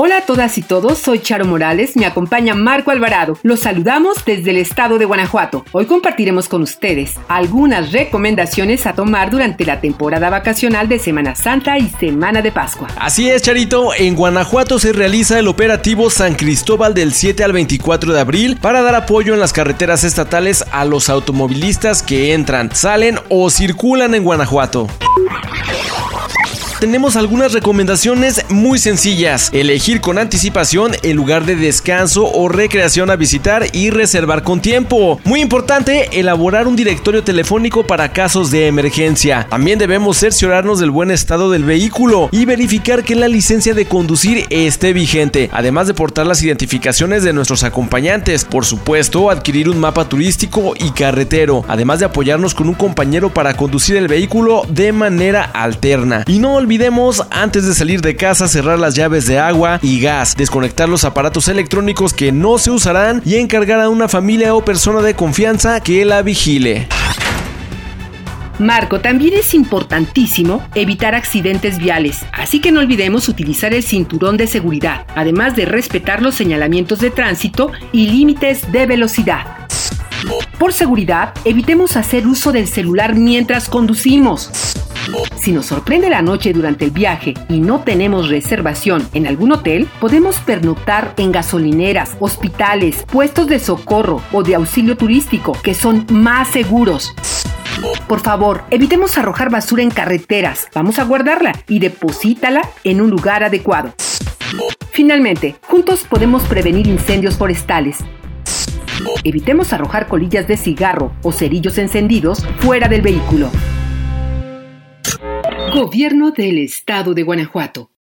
Hola a todas y todos, soy Charo Morales, me acompaña Marco Alvarado. Los saludamos desde el estado de Guanajuato. Hoy compartiremos con ustedes algunas recomendaciones a tomar durante la temporada vacacional de Semana Santa y Semana de Pascua. Así es, Charito, en Guanajuato se realiza el operativo San Cristóbal del 7 al 24 de abril para dar apoyo en las carreteras estatales a los automovilistas que entran, salen o circulan en Guanajuato tenemos algunas recomendaciones muy sencillas. Elegir con anticipación el lugar de descanso o recreación a visitar y reservar con tiempo. Muy importante, elaborar un directorio telefónico para casos de emergencia. También debemos cerciorarnos del buen estado del vehículo y verificar que la licencia de conducir esté vigente, además de portar las identificaciones de nuestros acompañantes. Por supuesto, adquirir un mapa turístico y carretero, además de apoyarnos con un compañero para conducir el vehículo de manera alterna. Y no olvidemos antes de salir de casa cerrar las llaves de agua y gas, desconectar los aparatos electrónicos que no se usarán y encargar a una familia o persona de confianza que la vigile. Marco, también es importantísimo evitar accidentes viales, así que no olvidemos utilizar el cinturón de seguridad, además de respetar los señalamientos de tránsito y límites de velocidad. Por seguridad, evitemos hacer uso del celular mientras conducimos. Si nos sorprende la noche durante el viaje y no tenemos reservación en algún hotel, podemos pernoctar en gasolineras, hospitales, puestos de socorro o de auxilio turístico, que son más seguros. Por favor, evitemos arrojar basura en carreteras. Vamos a guardarla y deposítala en un lugar adecuado. Finalmente, juntos podemos prevenir incendios forestales. Evitemos arrojar colillas de cigarro o cerillos encendidos fuera del vehículo. Gobierno del Estado de Guanajuato.